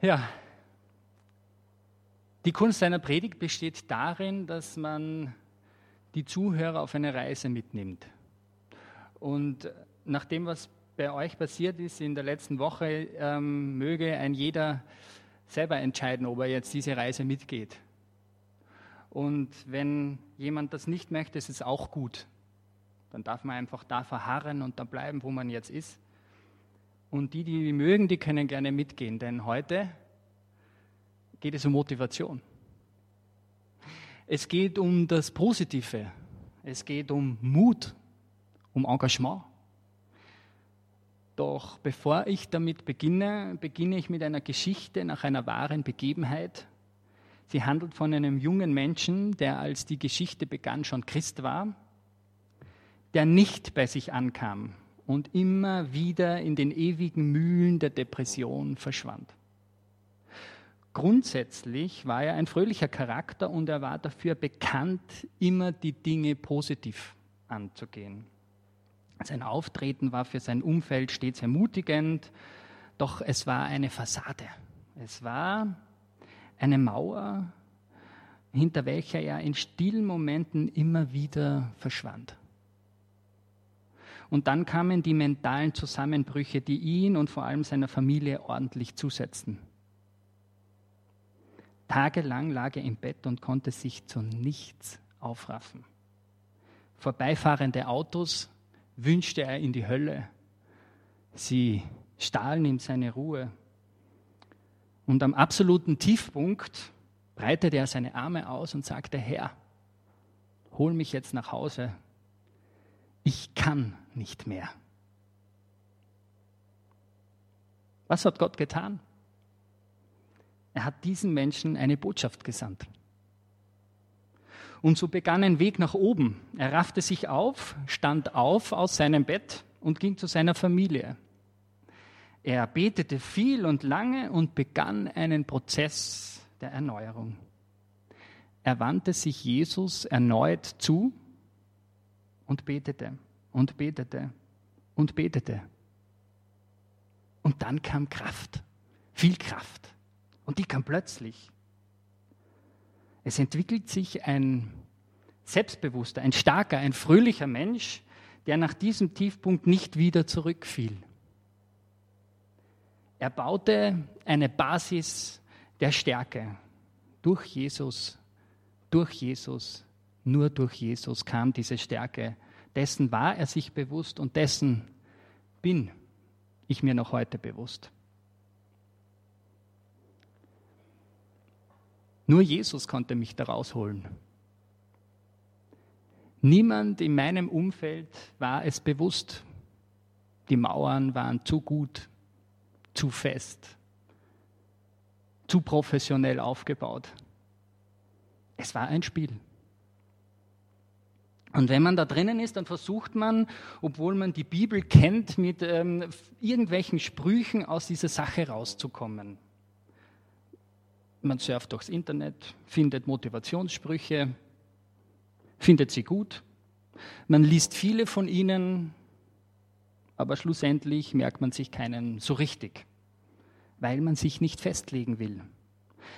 Ja, die Kunst einer Predigt besteht darin, dass man die Zuhörer auf eine Reise mitnimmt. Und nach dem, was bei euch passiert ist in der letzten Woche, ähm, möge ein jeder selber entscheiden, ob er jetzt diese Reise mitgeht. Und wenn jemand das nicht möchte, ist es auch gut. Dann darf man einfach da verharren und da bleiben, wo man jetzt ist. Und die, die mögen, die können gerne mitgehen, denn heute geht es um Motivation. Es geht um das Positive. Es geht um Mut, um Engagement. Doch bevor ich damit beginne, beginne ich mit einer Geschichte nach einer wahren Begebenheit. Sie handelt von einem jungen Menschen, der als die Geschichte begann schon Christ war, der nicht bei sich ankam und immer wieder in den ewigen Mühlen der Depression verschwand. Grundsätzlich war er ein fröhlicher Charakter und er war dafür bekannt, immer die Dinge positiv anzugehen. Sein Auftreten war für sein Umfeld stets ermutigend, doch es war eine Fassade. Es war eine Mauer, hinter welcher er in stillen Momenten immer wieder verschwand. Und dann kamen die mentalen Zusammenbrüche, die ihn und vor allem seiner Familie ordentlich zusetzten. Tagelang lag er im Bett und konnte sich zu nichts aufraffen. Vorbeifahrende Autos wünschte er in die Hölle. Sie stahlen ihm seine Ruhe. Und am absoluten Tiefpunkt breitete er seine Arme aus und sagte, Herr, hol mich jetzt nach Hause. Ich kann nicht mehr. Was hat Gott getan? Er hat diesen Menschen eine Botschaft gesandt. Und so begann ein Weg nach oben. Er raffte sich auf, stand auf aus seinem Bett und ging zu seiner Familie. Er betete viel und lange und begann einen Prozess der Erneuerung. Er wandte sich Jesus erneut zu und betete und betete und betete. Und dann kam Kraft, viel Kraft. Und die kam plötzlich. Es entwickelt sich ein selbstbewusster, ein starker, ein fröhlicher Mensch, der nach diesem Tiefpunkt nicht wieder zurückfiel. Er baute eine Basis der Stärke. Durch Jesus, durch Jesus, nur durch Jesus kam diese Stärke. Dessen war er sich bewusst und dessen bin ich mir noch heute bewusst. Nur Jesus konnte mich da rausholen. Niemand in meinem Umfeld war es bewusst. Die Mauern waren zu gut, zu fest, zu professionell aufgebaut. Es war ein Spiel. Und wenn man da drinnen ist, dann versucht man, obwohl man die Bibel kennt, mit ähm, irgendwelchen Sprüchen aus dieser Sache rauszukommen. Man surft durchs Internet, findet Motivationssprüche, findet sie gut. Man liest viele von ihnen, aber schlussendlich merkt man sich keinen so richtig, weil man sich nicht festlegen will.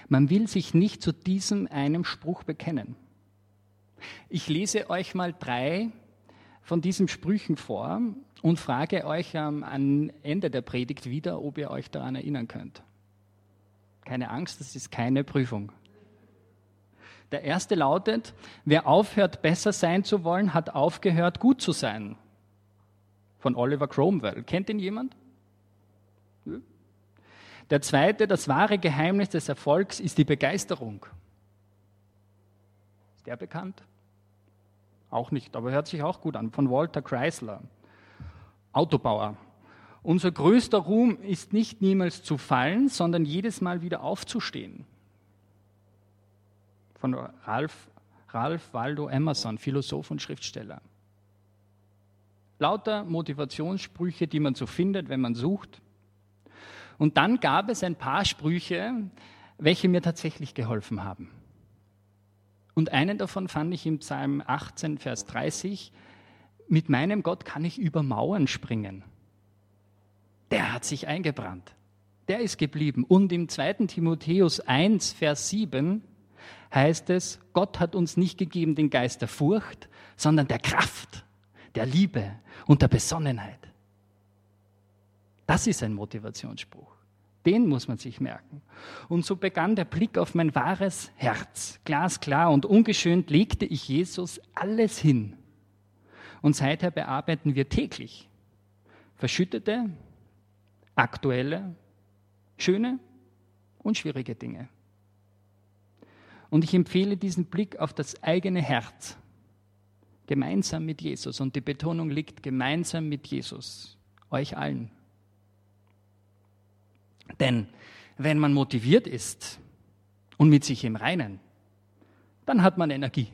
Man will sich nicht zu diesem einem Spruch bekennen. Ich lese euch mal drei von diesen Sprüchen vor und frage euch am Ende der Predigt wieder, ob ihr euch daran erinnern könnt. Keine Angst, das ist keine Prüfung. Der erste lautet, wer aufhört, besser sein zu wollen, hat aufgehört, gut zu sein. Von Oliver Cromwell. Kennt ihn jemand? Der zweite, das wahre Geheimnis des Erfolgs ist die Begeisterung. Ist der bekannt? Auch nicht, aber hört sich auch gut an. Von Walter Chrysler. Autobauer. Unser größter Ruhm ist nicht niemals zu fallen, sondern jedes Mal wieder aufzustehen. Von Ralph, Ralph Waldo Emerson, Philosoph und Schriftsteller. Lauter Motivationssprüche, die man so findet, wenn man sucht. Und dann gab es ein paar Sprüche, welche mir tatsächlich geholfen haben. Und einen davon fand ich im Psalm 18, Vers 30. Mit meinem Gott kann ich über Mauern springen der hat sich eingebrannt. der ist geblieben. Und im 2. Timotheus 1, Vers 7 heißt es, Gott hat uns nicht gegeben den Geist der Furcht, sondern der Kraft, der Liebe und der Besonnenheit. Das ist ein Motivationsspruch. Den muss man sich merken. Und so begann der Blick auf mein wahres Herz. Glasklar und ungeschönt legte ich Jesus alles hin. Und seither bearbeiten wir täglich verschüttete, aktuelle, schöne und schwierige Dinge. Und ich empfehle diesen Blick auf das eigene Herz, gemeinsam mit Jesus. Und die Betonung liegt gemeinsam mit Jesus, euch allen. Denn wenn man motiviert ist und mit sich im Reinen, dann hat man Energie.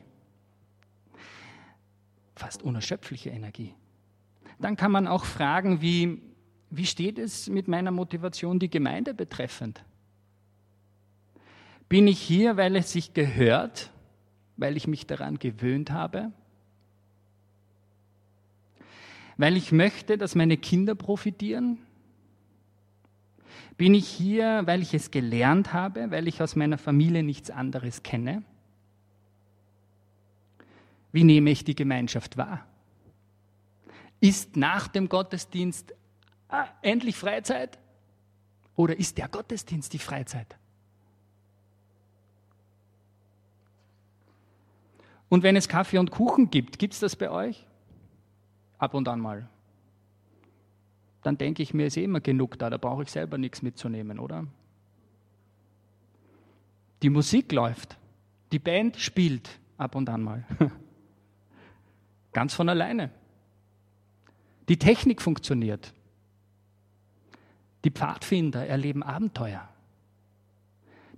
Fast unerschöpfliche Energie. Dann kann man auch fragen, wie, wie steht es mit meiner Motivation die Gemeinde betreffend? Bin ich hier, weil es sich gehört, weil ich mich daran gewöhnt habe? Weil ich möchte, dass meine Kinder profitieren? Bin ich hier, weil ich es gelernt habe, weil ich aus meiner Familie nichts anderes kenne? Wie nehme ich die Gemeinschaft wahr? Ist nach dem Gottesdienst ah, endlich Freizeit? Oder ist der Gottesdienst die Freizeit? Und wenn es Kaffee und Kuchen gibt, gibt es das bei euch? Ab und an mal. Dann denke ich mir, ist eh immer genug da, da brauche ich selber nichts mitzunehmen, oder? Die Musik läuft, die Band spielt ab und an mal. Ganz von alleine. Die Technik funktioniert. Die Pfadfinder erleben Abenteuer.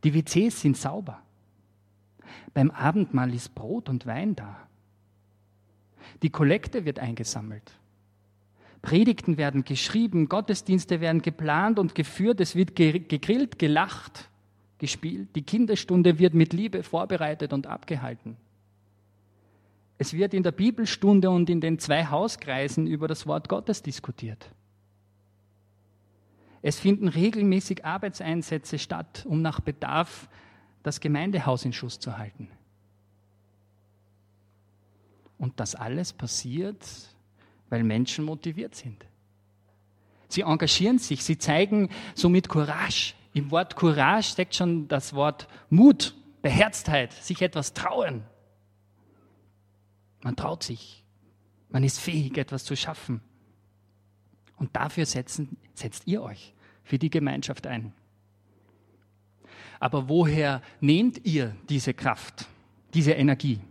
Die WCs sind sauber. Beim Abendmahl ist Brot und Wein da. Die Kollekte wird eingesammelt. Predigten werden geschrieben, Gottesdienste werden geplant und geführt, es wird gegrillt, gelacht, gespielt. Die Kinderstunde wird mit Liebe vorbereitet und abgehalten. Es wird in der Bibelstunde und in den zwei Hauskreisen über das Wort Gottes diskutiert. Es finden regelmäßig Arbeitseinsätze statt, um nach Bedarf das Gemeindehaus in Schuss zu halten. Und das alles passiert, weil Menschen motiviert sind. Sie engagieren sich, sie zeigen somit Courage. Im Wort Courage steckt schon das Wort Mut, Beherztheit, sich etwas trauen. Man traut sich. Man ist fähig, etwas zu schaffen. Und dafür setzen, setzt ihr euch für die Gemeinschaft ein. Aber woher nehmt ihr diese Kraft, diese Energie?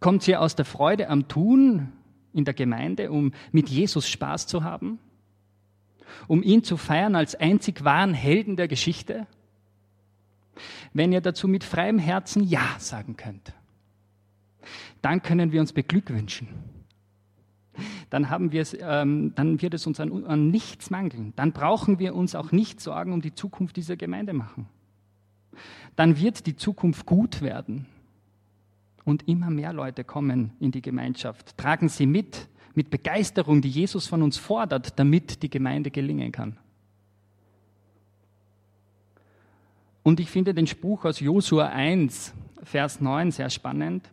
Kommt sie aus der Freude am Tun in der Gemeinde, um mit Jesus Spaß zu haben? Um ihn zu feiern als einzig wahren Helden der Geschichte? Wenn ihr dazu mit freiem Herzen Ja sagen könnt dann können wir uns beglückwünschen. Dann, haben wir es, ähm, dann wird es uns an, an nichts mangeln. Dann brauchen wir uns auch nicht Sorgen um die Zukunft dieser Gemeinde machen. Dann wird die Zukunft gut werden. Und immer mehr Leute kommen in die Gemeinschaft. Tragen sie mit, mit Begeisterung, die Jesus von uns fordert, damit die Gemeinde gelingen kann. Und ich finde den Spruch aus Josua 1, Vers 9 sehr spannend.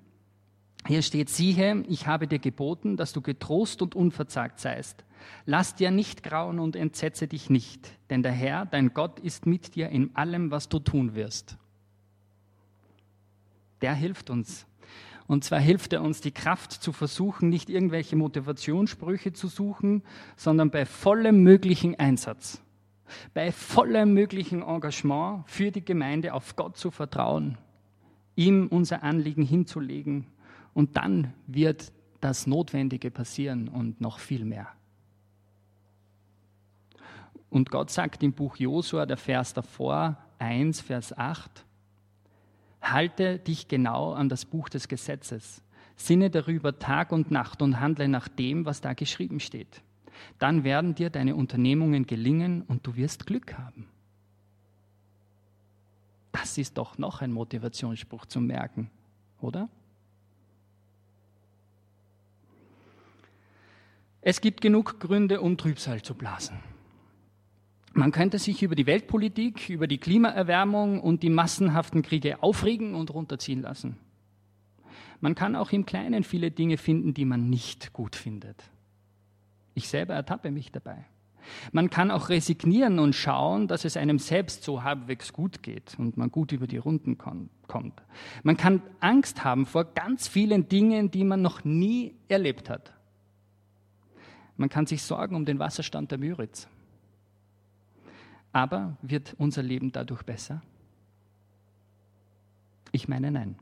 Hier steht, siehe, ich habe dir geboten, dass du getrost und unverzagt seist. Lass dir nicht grauen und entsetze dich nicht, denn der Herr, dein Gott, ist mit dir in allem, was du tun wirst. Der hilft uns. Und zwar hilft er uns, die Kraft zu versuchen, nicht irgendwelche Motivationssprüche zu suchen, sondern bei vollem möglichen Einsatz, bei vollem möglichen Engagement für die Gemeinde auf Gott zu vertrauen, ihm unser Anliegen hinzulegen und dann wird das Notwendige passieren und noch viel mehr. Und Gott sagt im Buch Josua, der Vers davor, 1, Vers 8, halte dich genau an das Buch des Gesetzes, sinne darüber Tag und Nacht und handle nach dem, was da geschrieben steht. Dann werden dir deine Unternehmungen gelingen und du wirst Glück haben. Das ist doch noch ein Motivationsspruch zum Merken, oder? Es gibt genug Gründe, um Trübsal zu blasen. Man könnte sich über die Weltpolitik, über die Klimaerwärmung und die massenhaften Kriege aufregen und runterziehen lassen. Man kann auch im Kleinen viele Dinge finden, die man nicht gut findet. Ich selber ertappe mich dabei. Man kann auch resignieren und schauen, dass es einem selbst so halbwegs gut geht und man gut über die Runden kommt. Man kann Angst haben vor ganz vielen Dingen, die man noch nie erlebt hat. Man kann sich sorgen um den Wasserstand der Müritz. Aber wird unser Leben dadurch besser? Ich meine nein.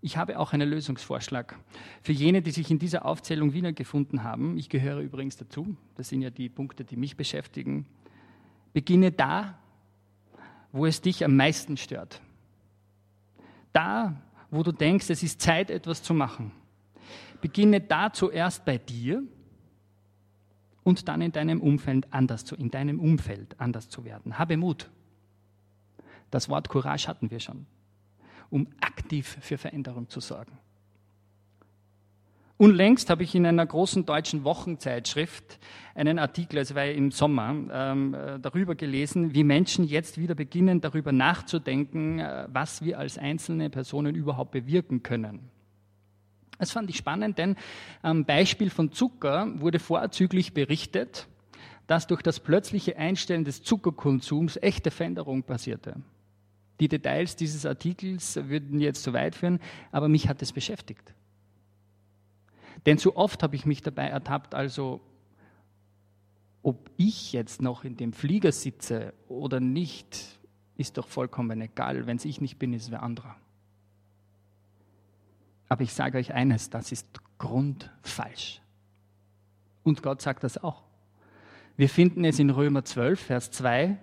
Ich habe auch einen Lösungsvorschlag für jene, die sich in dieser Aufzählung wiedergefunden haben. Ich gehöre übrigens dazu. Das sind ja die Punkte, die mich beschäftigen. Beginne da, wo es dich am meisten stört. Da, wo du denkst, es ist Zeit, etwas zu machen. Beginne da zuerst bei dir und dann in deinem Umfeld anders zu, in deinem Umfeld anders zu werden. Habe Mut. Das Wort Courage hatten wir schon um aktiv für Veränderung zu sorgen. Unlängst habe ich in einer großen deutschen Wochenzeitschrift einen Artikel, es war im Sommer, ähm, äh, darüber gelesen, wie Menschen jetzt wieder beginnen, darüber nachzudenken, äh, was wir als einzelne Personen überhaupt bewirken können. Das fand ich spannend, denn am Beispiel von Zucker wurde vorzüglich berichtet, dass durch das plötzliche Einstellen des Zuckerkonsums echte Veränderung passierte. Die Details dieses Artikels würden jetzt zu weit führen, aber mich hat es beschäftigt. Denn zu oft habe ich mich dabei ertappt, also ob ich jetzt noch in dem Flieger sitze oder nicht, ist doch vollkommen egal. Wenn es ich nicht bin, ist es wer anderer. Aber ich sage euch eines, das ist grundfalsch. Und Gott sagt das auch. Wir finden es in Römer 12, Vers 2.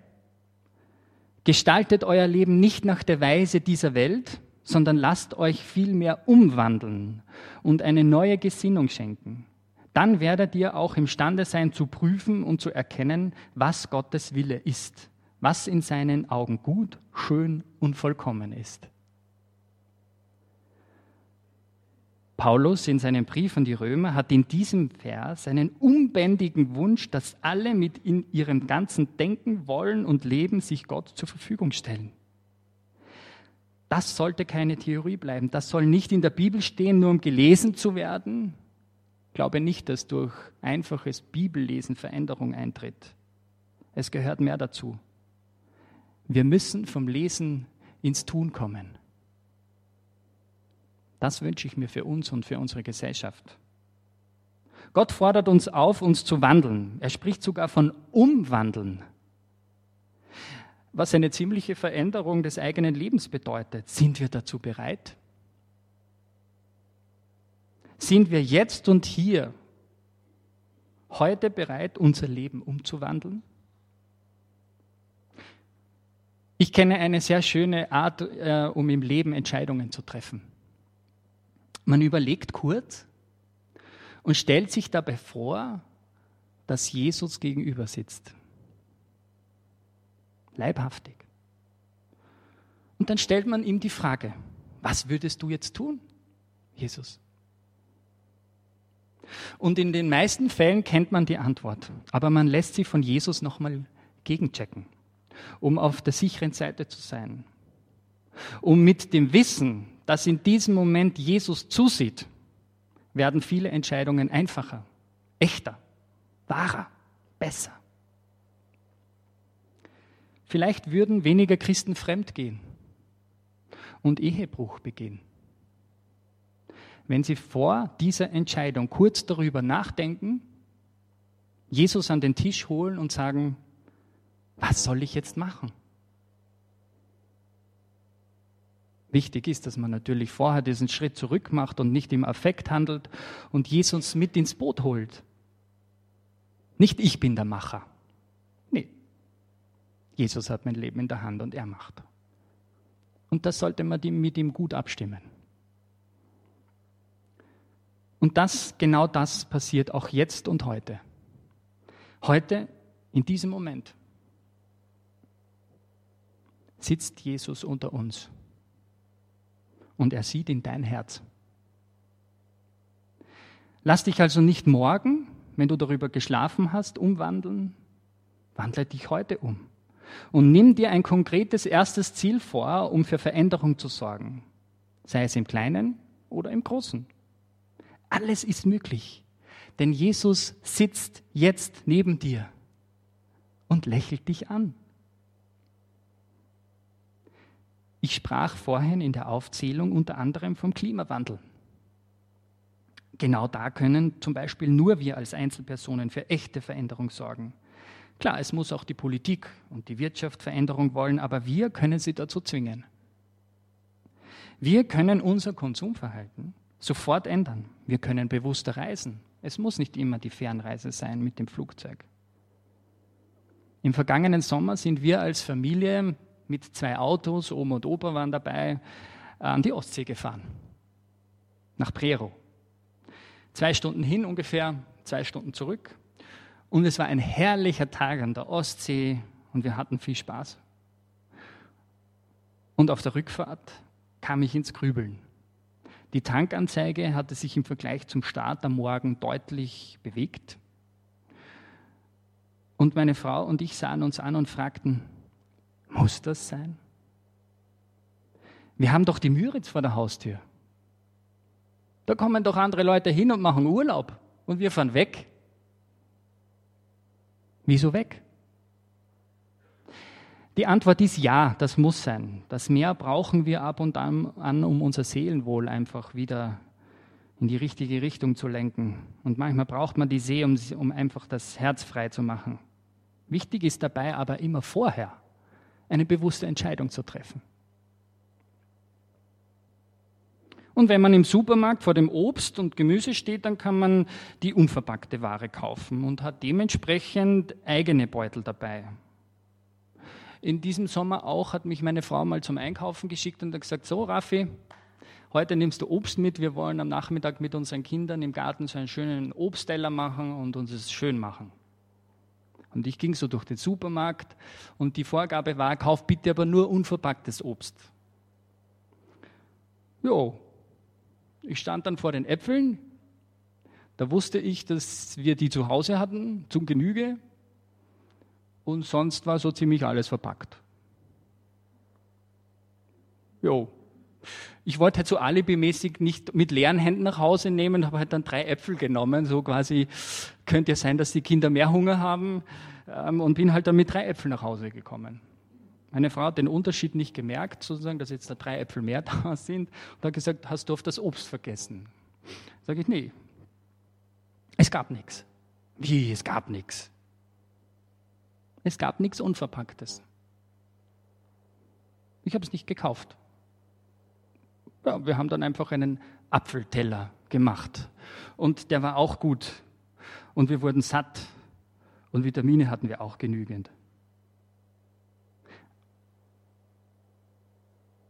Gestaltet euer Leben nicht nach der Weise dieser Welt, sondern lasst euch vielmehr umwandeln und eine neue Gesinnung schenken. Dann werdet ihr auch imstande sein zu prüfen und zu erkennen, was Gottes Wille ist, was in seinen Augen gut, schön und vollkommen ist. Paulus in seinem Brief an die Römer hat in diesem Vers einen unbändigen Wunsch, dass alle mit in ihrem ganzen Denken, Wollen und Leben sich Gott zur Verfügung stellen. Das sollte keine Theorie bleiben. Das soll nicht in der Bibel stehen, nur um gelesen zu werden. Ich glaube nicht, dass durch einfaches Bibellesen Veränderung eintritt. Es gehört mehr dazu. Wir müssen vom Lesen ins Tun kommen. Das wünsche ich mir für uns und für unsere Gesellschaft. Gott fordert uns auf, uns zu wandeln. Er spricht sogar von Umwandeln, was eine ziemliche Veränderung des eigenen Lebens bedeutet. Sind wir dazu bereit? Sind wir jetzt und hier heute bereit, unser Leben umzuwandeln? Ich kenne eine sehr schöne Art, äh, um im Leben Entscheidungen zu treffen. Man überlegt kurz und stellt sich dabei vor, dass Jesus gegenüber sitzt. Leibhaftig. Und dann stellt man ihm die Frage, was würdest du jetzt tun, Jesus? Und in den meisten Fällen kennt man die Antwort, aber man lässt sie von Jesus nochmal gegenchecken, um auf der sicheren Seite zu sein, um mit dem Wissen, dass in diesem Moment Jesus zusieht, werden viele Entscheidungen einfacher, echter, wahrer, besser. Vielleicht würden weniger Christen fremd gehen und Ehebruch begehen. Wenn sie vor dieser Entscheidung kurz darüber nachdenken, Jesus an den Tisch holen und sagen, was soll ich jetzt machen? Wichtig ist, dass man natürlich vorher diesen Schritt zurück macht und nicht im Affekt handelt und Jesus mit ins Boot holt. Nicht ich bin der Macher. Nee. Jesus hat mein Leben in der Hand und er macht. Und das sollte man mit ihm gut abstimmen. Und das, genau das passiert auch jetzt und heute. Heute, in diesem Moment, sitzt Jesus unter uns und er sieht in dein Herz. Lass dich also nicht morgen, wenn du darüber geschlafen hast, umwandeln, Wandle dich heute um. Und nimm dir ein konkretes erstes Ziel vor, um für Veränderung zu sorgen. Sei es im Kleinen oder im Großen. Alles ist möglich. Denn Jesus sitzt jetzt neben dir und lächelt dich an. Ich sprach vorhin in der Aufzählung unter anderem vom Klimawandel. Genau da können zum Beispiel nur wir als Einzelpersonen für echte Veränderung sorgen. Klar, es muss auch die Politik und die Wirtschaft Veränderung wollen, aber wir können sie dazu zwingen. Wir können unser Konsumverhalten sofort ändern. Wir können bewusster reisen. Es muss nicht immer die Fernreise sein mit dem Flugzeug. Im vergangenen Sommer sind wir als Familie mit zwei Autos, Oma und Opa waren dabei, an die Ostsee gefahren. Nach Prero. Zwei Stunden hin ungefähr, zwei Stunden zurück. Und es war ein herrlicher Tag an der Ostsee und wir hatten viel Spaß. Und auf der Rückfahrt kam ich ins Grübeln. Die Tankanzeige hatte sich im Vergleich zum Start am Morgen deutlich bewegt. Und meine Frau und ich sahen uns an und fragten, muss das sein? Wir haben doch die Müritz vor der Haustür. Da kommen doch andere Leute hin und machen Urlaub und wir fahren weg. Wieso weg? Die Antwort ist ja, das muss sein. Das Meer brauchen wir ab und an, um unser Seelenwohl einfach wieder in die richtige Richtung zu lenken. Und manchmal braucht man die See, um, um einfach das Herz frei zu machen. Wichtig ist dabei aber immer vorher eine bewusste Entscheidung zu treffen. Und wenn man im Supermarkt vor dem Obst und Gemüse steht, dann kann man die unverpackte Ware kaufen und hat dementsprechend eigene Beutel dabei. In diesem Sommer auch hat mich meine Frau mal zum Einkaufen geschickt und hat gesagt, so Raffi, heute nimmst du Obst mit, wir wollen am Nachmittag mit unseren Kindern im Garten so einen schönen Obstteller machen und uns es schön machen. Und ich ging so durch den Supermarkt und die Vorgabe war, kauf bitte aber nur unverpacktes Obst. Jo, ich stand dann vor den Äpfeln. Da wusste ich, dass wir die zu Hause hatten, zum Genüge. Und sonst war so ziemlich alles verpackt. Jo. Ich wollte halt so alibimäßig nicht mit leeren Händen nach Hause nehmen, habe halt dann drei Äpfel genommen, so quasi, könnte ja sein, dass die Kinder mehr Hunger haben, ähm, und bin halt dann mit drei Äpfeln nach Hause gekommen. Meine Frau hat den Unterschied nicht gemerkt, sozusagen, dass jetzt da drei Äpfel mehr da sind und hat gesagt, hast du auf das Obst vergessen? Sage ich, nee, es gab nichts. Wie, es gab nichts? Es gab nichts Unverpacktes. Ich habe es nicht gekauft. Ja, wir haben dann einfach einen Apfelteller gemacht. Und der war auch gut. Und wir wurden satt. Und Vitamine hatten wir auch genügend.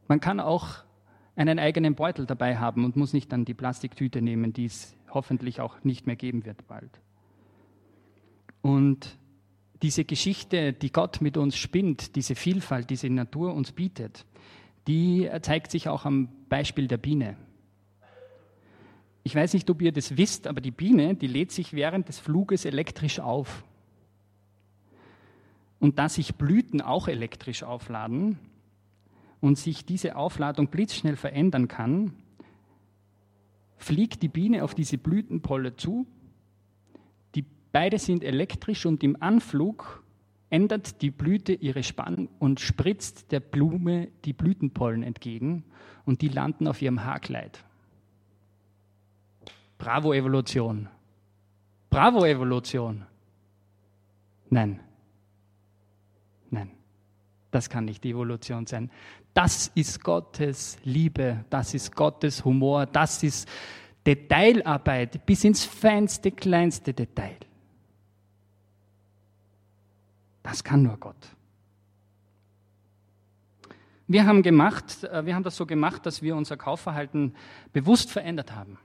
Man kann auch einen eigenen Beutel dabei haben und muss nicht dann die Plastiktüte nehmen, die es hoffentlich auch nicht mehr geben wird bald. Und diese Geschichte, die Gott mit uns spinnt, diese Vielfalt, diese Natur uns bietet, die zeigt sich auch am Beispiel der Biene. Ich weiß nicht, ob ihr das wisst, aber die Biene, die lädt sich während des Fluges elektrisch auf. Und da sich Blüten auch elektrisch aufladen, und sich diese Aufladung blitzschnell verändern kann, fliegt die Biene auf diese Blütenpolle zu. Die beide sind elektrisch und im Anflug ändert die Blüte ihre Spannung und spritzt der Blume die Blütenpollen entgegen und die landen auf ihrem Haarkleid. Bravo Evolution. Bravo Evolution. Nein. Nein. Das kann nicht Evolution sein. Das ist Gottes Liebe, das ist Gottes Humor, das ist Detailarbeit bis ins feinste, kleinste Detail. Das kann nur Gott. Wir haben gemacht, äh, wir haben das so gemacht, dass wir unser Kaufverhalten bewusst verändert haben.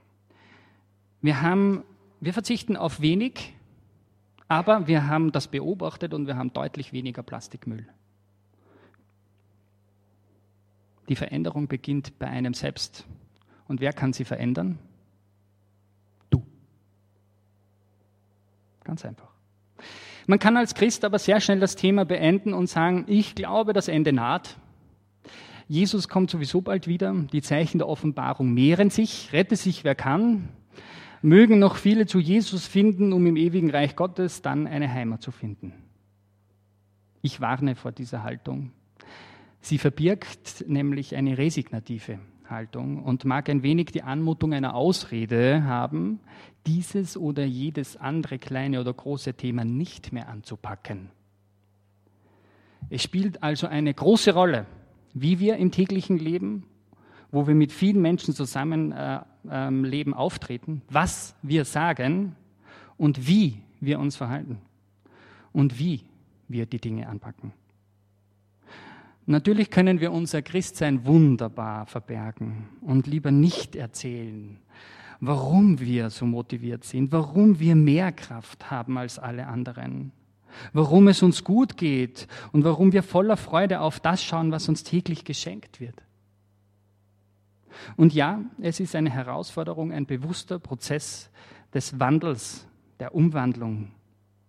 Wir haben, wir verzichten auf wenig, aber wir haben das beobachtet und wir haben deutlich weniger Plastikmüll. Die Veränderung beginnt bei einem selbst. Und wer kann sie verändern? Du. Ganz einfach. Man kann als Christ aber sehr schnell das Thema beenden und sagen, ich glaube, das Ende naht. Jesus kommt sowieso bald wieder. Die Zeichen der Offenbarung mehren sich. Rette sich, wer kann. Mögen noch viele zu Jesus finden, um im ewigen Reich Gottes dann eine Heimat zu finden. Ich warne vor dieser Haltung. Sie verbirgt nämlich eine resignative Haltung und mag ein wenig die Anmutung einer Ausrede haben, dieses oder jedes andere kleine oder große Thema nicht mehr anzupacken. Es spielt also eine große Rolle, wie wir im täglichen Leben, wo wir mit vielen Menschen zusammen äh, äh, leben, auftreten, was wir sagen und wie wir uns verhalten und wie wir die Dinge anpacken. Natürlich können wir unser Christsein wunderbar verbergen und lieber nicht erzählen, warum wir so motiviert sind, warum wir mehr Kraft haben als alle anderen, warum es uns gut geht und warum wir voller Freude auf das schauen, was uns täglich geschenkt wird. Und ja, es ist eine Herausforderung, ein bewusster Prozess des Wandels, der Umwandlung,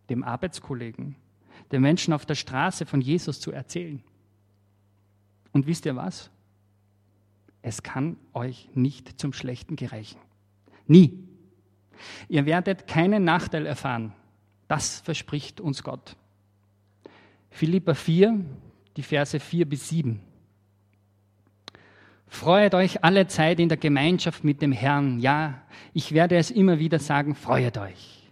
dem Arbeitskollegen, den Menschen auf der Straße von Jesus zu erzählen. Und wisst ihr was? Es kann euch nicht zum Schlechten gereichen. Nie. Ihr werdet keinen Nachteil erfahren. Das verspricht uns Gott. Philippa 4, die Verse 4 bis 7. Freuet euch alle Zeit in der Gemeinschaft mit dem Herrn. Ja, ich werde es immer wieder sagen, freuet euch.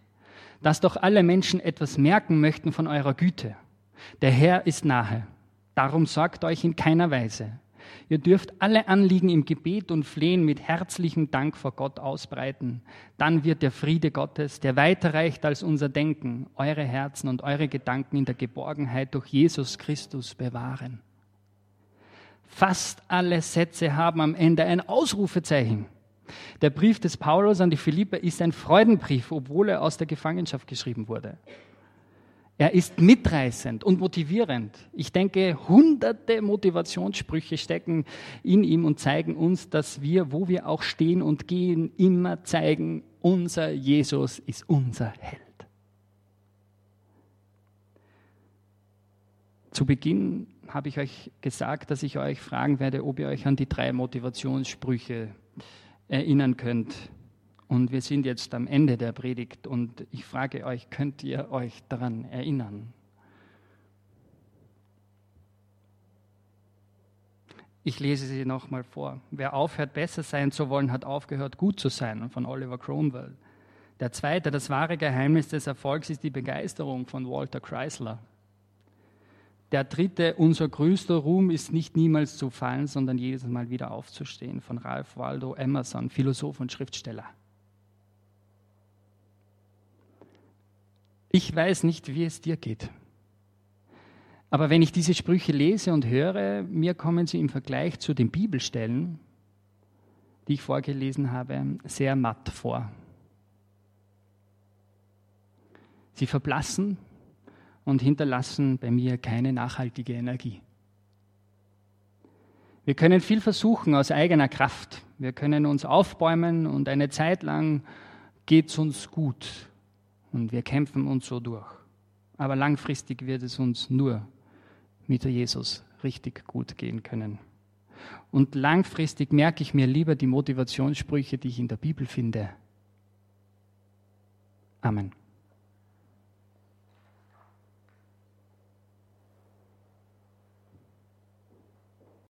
Dass doch alle Menschen etwas merken möchten von eurer Güte. Der Herr ist nahe. Darum sorgt euch in keiner Weise. Ihr dürft alle Anliegen im Gebet und Flehen mit herzlichem Dank vor Gott ausbreiten. Dann wird der Friede Gottes, der weiter reicht als unser Denken, eure Herzen und eure Gedanken in der Geborgenheit durch Jesus Christus bewahren. Fast alle Sätze haben am Ende ein Ausrufezeichen. Der Brief des Paulus an die Philipper ist ein Freudenbrief, obwohl er aus der Gefangenschaft geschrieben wurde. Er ist mitreißend und motivierend. Ich denke, hunderte Motivationssprüche stecken in ihm und zeigen uns, dass wir, wo wir auch stehen und gehen, immer zeigen, unser Jesus ist unser Held. Zu Beginn habe ich euch gesagt, dass ich euch fragen werde, ob ihr euch an die drei Motivationssprüche erinnern könnt. Und wir sind jetzt am Ende der Predigt und ich frage euch, könnt ihr euch daran erinnern? Ich lese sie nochmal vor. Wer aufhört, besser sein zu wollen, hat aufgehört, gut zu sein, von Oliver Cromwell. Der zweite, das wahre Geheimnis des Erfolgs ist die Begeisterung von Walter Chrysler. Der dritte, unser größter Ruhm ist nicht niemals zu fallen, sondern jedes Mal wieder aufzustehen, von Ralph Waldo Emerson, Philosoph und Schriftsteller. Ich weiß nicht, wie es dir geht. Aber wenn ich diese Sprüche lese und höre, mir kommen sie im Vergleich zu den Bibelstellen, die ich vorgelesen habe, sehr matt vor. Sie verblassen und hinterlassen bei mir keine nachhaltige Energie. Wir können viel versuchen aus eigener Kraft. Wir können uns aufbäumen und eine Zeit lang geht es uns gut und wir kämpfen uns so durch. Aber langfristig wird es uns nur mit Jesus richtig gut gehen können. Und langfristig merke ich mir lieber die Motivationssprüche, die ich in der Bibel finde. Amen.